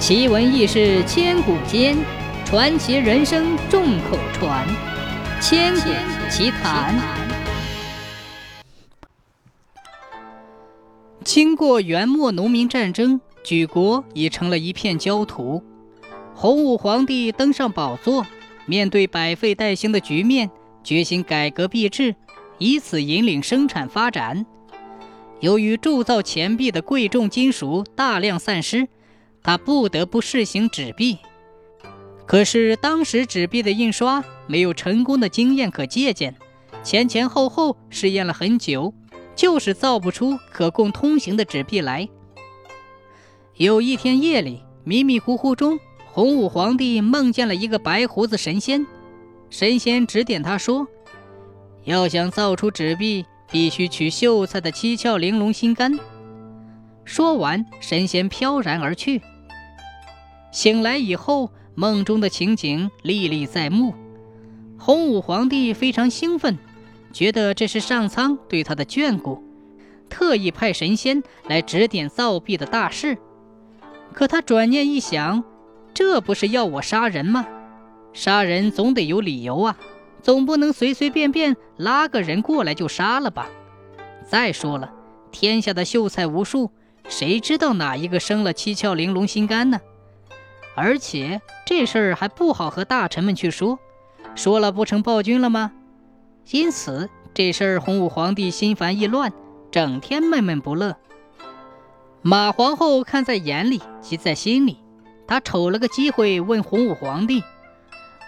奇闻异事千古间，传奇人生众口传。千古奇谈。经过元末农民战争，举国已成了一片焦土。洪武皇帝登上宝座，面对百废待兴的局面，决心改革币制，以此引领生产发展。由于铸造钱币的贵重金属大量散失，他不得不试行纸币。可是当时纸币的印刷没有成功的经验可借鉴，前前后后试验了很久，就是造不出可供通行的纸币来。有一天夜里，迷迷糊糊中，洪武皇帝梦见了一个白胡子神仙，神仙指点他说：“要想造出纸币。”必须取秀才的七窍玲珑心肝。说完，神仙飘然而去。醒来以后，梦中的情景历历在目。洪武皇帝非常兴奋，觉得这是上苍对他的眷顾，特意派神仙来指点造币的大事。可他转念一想，这不是要我杀人吗？杀人总得有理由啊！总不能随随便便拉个人过来就杀了吧？再说了，天下的秀才无数，谁知道哪一个生了七窍玲珑心肝呢？而且这事儿还不好和大臣们去说，说了不成暴君了吗？因此这事儿洪武皇帝心烦意乱，整天闷闷不乐。马皇后看在眼里，急在心里，她瞅了个机会问洪武皇帝。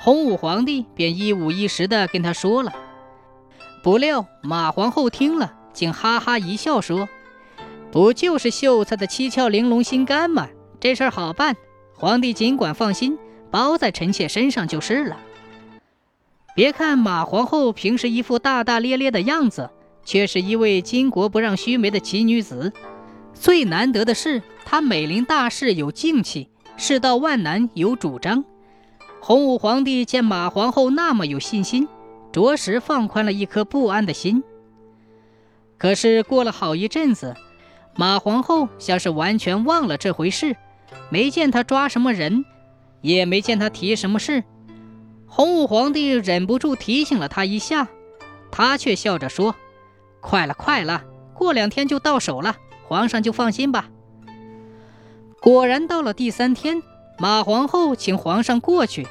洪武皇帝便一五一十地跟他说了，不料马皇后听了，竟哈哈一笑说：“不就是秀才的七窍玲珑心肝吗？这事儿好办，皇帝尽管放心，包在臣妾身上就是了。”别看马皇后平时一副大大咧咧的样子，却是一位巾帼不让须眉的奇女子。最难得的是，她美临大事有静气，世道万难有主张。洪武皇帝见马皇后那么有信心，着实放宽了一颗不安的心。可是过了好一阵子，马皇后像是完全忘了这回事，没见他抓什么人，也没见他提什么事。洪武皇帝忍不住提醒了他一下，他却笑着说：“快了，快了，过两天就到手了，皇上就放心吧。”果然到了第三天。马皇后请皇上过去，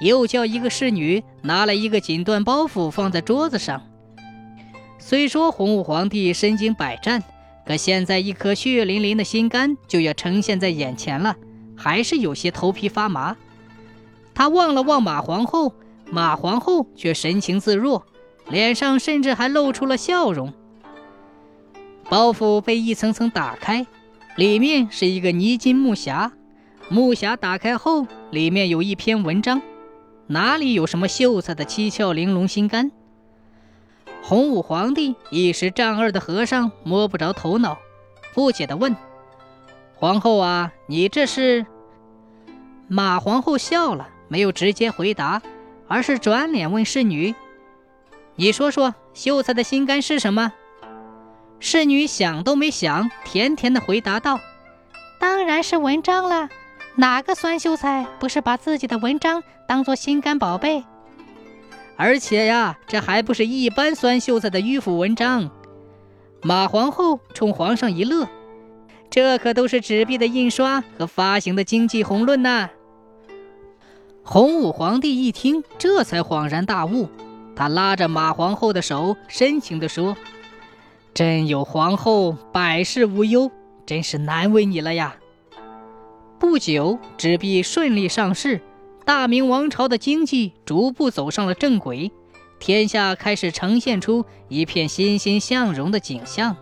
又叫一个侍女拿来一个锦缎包袱放在桌子上。虽说洪武皇帝身经百战，可现在一颗血淋淋的心肝就要呈现在眼前了，还是有些头皮发麻。他望了望马皇后，马皇后却神情自若，脸上甚至还露出了笑容。包袱被一层层打开，里面是一个泥金木匣。木匣打开后，里面有一篇文章，哪里有什么秀才的七窍玲珑心肝？洪武皇帝一时丈二的和尚摸不着头脑，不解地问：“皇后啊，你这是？”马皇后笑了，没有直接回答，而是转脸问侍女：“你说说，秀才的心肝是什么？”侍女想都没想，甜甜地回答道：“当然是文章了。”哪个酸秀才不是把自己的文章当做心肝宝贝？而且呀，这还不是一般酸秀才的迂腐文章。马皇后冲皇上一乐，这可都是纸币的印刷和发行的经济宏论呐。洪武皇帝一听，这才恍然大悟，他拉着马皇后的手，深情地说：“朕有皇后，百事无忧，真是难为你了呀。”不久，纸币顺利上市，大明王朝的经济逐步走上了正轨，天下开始呈现出一片欣欣向荣的景象。